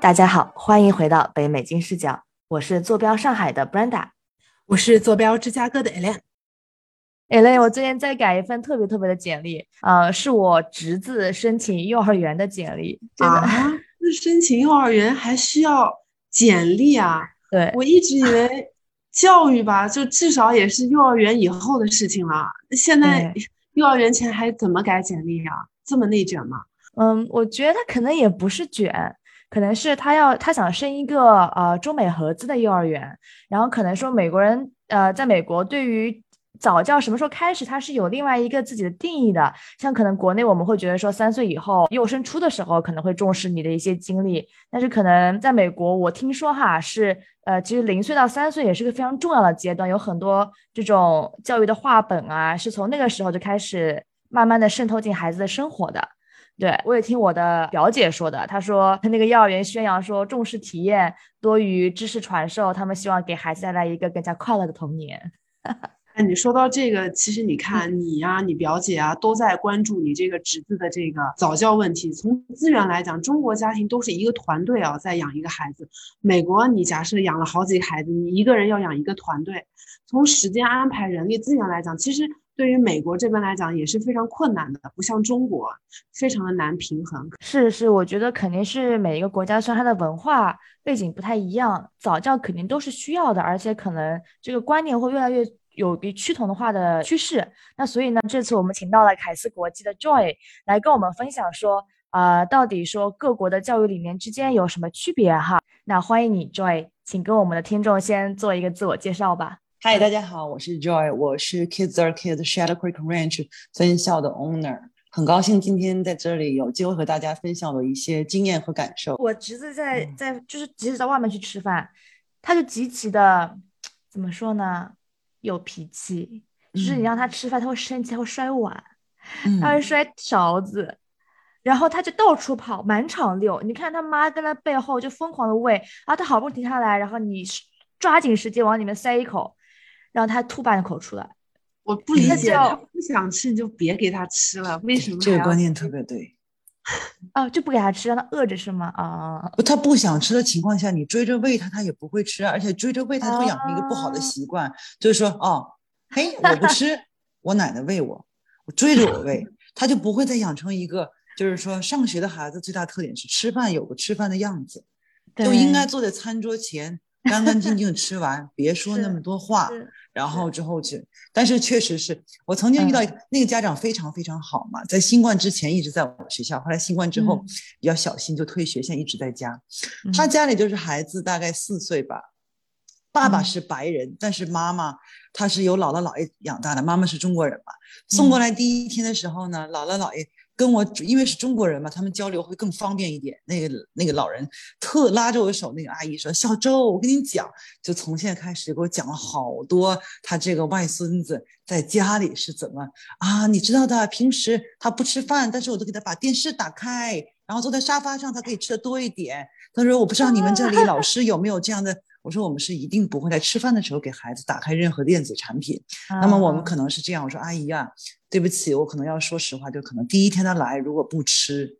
大家好，欢迎回到北美金视角，我是坐标上海的 Brenda，我是坐标芝加哥的 Elaine。Elaine，我最近在改一份特别特别的简历，呃，是我侄子申请幼儿园的简历。啊，那申请幼儿园还需要简历啊？对，我一直以为教育吧，就至少也是幼儿园以后的事情了。现在幼儿园前还怎么改简历啊？这么内卷吗？嗯，我觉得他可能也不是卷，可能是他要他想生一个呃中美合资的幼儿园，然后可能说美国人呃在美国对于早教什么时候开始，他是有另外一个自己的定义的。像可能国内我们会觉得说三岁以后幼升初的时候可能会重视你的一些经历，但是可能在美国我听说哈是呃其实零岁到三岁也是个非常重要的阶段，有很多这种教育的话本啊是从那个时候就开始慢慢的渗透进孩子的生活的。对，我也听我的表姐说的。她说，她那个幼儿园宣扬说重视体验多于知识传授，他们希望给孩子带来一个更加快乐的童年。哎，你说到这个，其实你看你呀，你表姐啊，都在关注你这个侄子的这个早教问题。从资源来讲，中国家庭都是一个团队啊，在养一个孩子。美国，你假设养了好几个孩子，你一个人要养一个团队。从时间安排、人力资源来讲，其实。对于美国这边来讲也是非常困难的，不像中国，非常的难平衡。是是，我觉得肯定是每一个国家虽然它的文化背景不太一样，早教肯定都是需要的，而且可能这个观念会越来越有比趋同的化的趋势。那所以呢，这次我们请到了凯斯国际的 Joy 来跟我们分享说，呃，到底说各国的教育理念之间有什么区别哈？那欢迎你 Joy，请跟我们的听众先做一个自我介绍吧。嗨，大家好，我是 Joy，我是 Kids Are Kids Shadow Creek Ranch 分校的 owner，很高兴今天在这里有机会和大家分享我一些经验和感受。我侄子在在就是即使在外面去吃饭，他就极其的怎么说呢？有脾气，就是你让他吃饭，他会生气，他会摔碗，他会摔勺子，然后他就到处跑，满场溜。你看他妈跟他背后就疯狂的喂，然后他好不容易停下来，然后你抓紧时间往里面塞一口。让他吐半口出来，我不理解，他不想吃你就别给他吃了，为什么？这个观念特别对。哦，就不给他吃，让他饿着是吗？啊，不，他不想吃的情况下，你追着喂他，他也不会吃，而且追着喂他会养成一个不好的习惯，就是说，哦，嘿，我不吃，我奶奶喂我，我追着我喂，他就不会再养成一个，就是说，上学的孩子最大特点是吃饭有个吃饭的样子，就应该坐在餐桌前。干干净净吃完，别说那么多话，然后之后去。但是确实是我曾经遇到一个那个家长非常非常好嘛，在新冠之前一直在我们学校，后来新冠之后比较小心就退学，现在一直在家。他家里就是孩子大概四岁吧，爸爸是白人，但是妈妈他是由姥姥姥爷养大的，妈妈是中国人嘛。送过来第一天的时候呢，姥姥姥爷。跟我因为是中国人嘛，他们交流会更方便一点。那个那个老人特拉着我的手，那个阿姨说：“小周，我跟你讲，就从现在开始给我讲了好多他这个外孙子在家里是怎么啊？你知道的，平时他不吃饭，但是我都给他把电视打开，然后坐在沙发上，他可以吃的多一点。他说我不知道你们这里老师有没有这样的。”我说我们是一定不会在吃饭的时候给孩子打开任何电子产品。那么我们可能是这样。我说阿姨啊，对不起，我可能要说实话，就可能第一天他来如果不吃，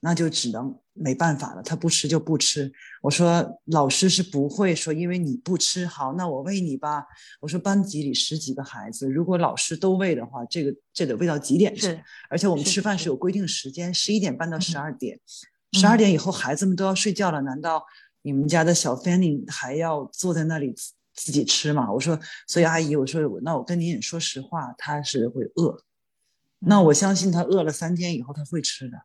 那就只能没办法了。他不吃就不吃。我说老师是不会说因为你不吃好，那我喂你吧。我说班级里十几个孩子，如果老师都喂的话，这个这得喂到几点去？而且我们吃饭是有规定时间，十一点半到十二点，十二点以后孩子们都要睡觉了，难道？你们家的小 Fanny 还要坐在那里自己吃嘛？我说，所以阿姨，我说，那我跟您也说实话，他是会饿。那我相信他饿了三天以后他会吃的。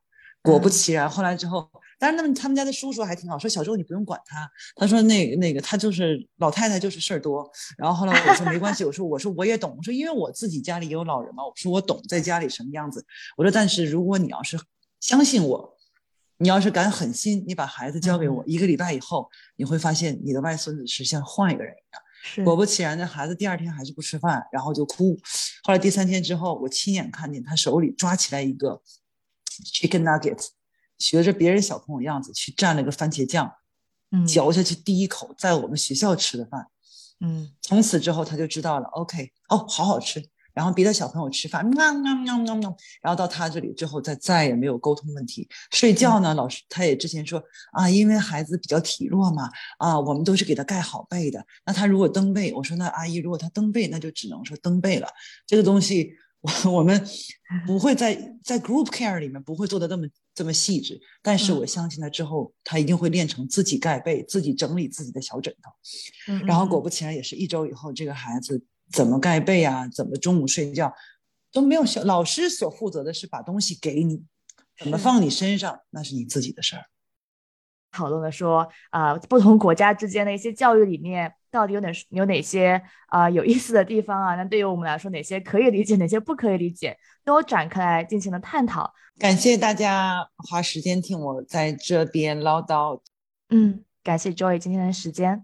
果不其然，后来之后，但是他们他们家的叔叔还挺好，说小周你不用管他。他说那那个他就是老太太就是事儿多。然后后来我说没关系，我说我说我也懂，我说因为我自己家里也有老人嘛，我说我懂在家里什么样子。我说但是如果你要是相信我。你要是敢狠心，你把孩子交给我，一个礼拜以后，你会发现你的外孙子是像换一个人一样。果不其然，这孩子第二天还是不吃饭，然后就哭。后来第三天之后，我亲眼看见他手里抓起来一个 chicken nugget，学着别人小朋友样子去蘸了个番茄酱，嚼下去第一口，在我们学校吃的饭。嗯，从此之后他就知道了，OK，哦，好好吃。然后别的小朋友吃饭，喵喵喵喵喵，然后到他这里之后，再再也没有沟通问题。睡觉呢，老师他也之前说啊，因为孩子比较体弱嘛，啊，我们都是给他盖好被的。那他如果蹬被，我说那阿姨如果他蹬被，那就只能说蹬被了。这个东西，我我们不会在在 group care 里面不会做的这么这么细致，但是我相信他之后，他一定会练成自己盖被、自己整理自己的小枕头。然后果不其然，也是一周以后，这个孩子。怎么盖被啊？怎么中午睡觉都没有小老师所负责的是把东西给你，怎么放你身上那是你自己的事儿。讨论了说啊，不同国家之间的一些教育理念到底有哪有哪些啊有意思的地方啊？那对于我们来说，哪些可以理解，哪些不可以理解，都展开来进行了探讨。感谢大家花时间听我在这边唠叨。嗯，感谢 Joy 今天的时间。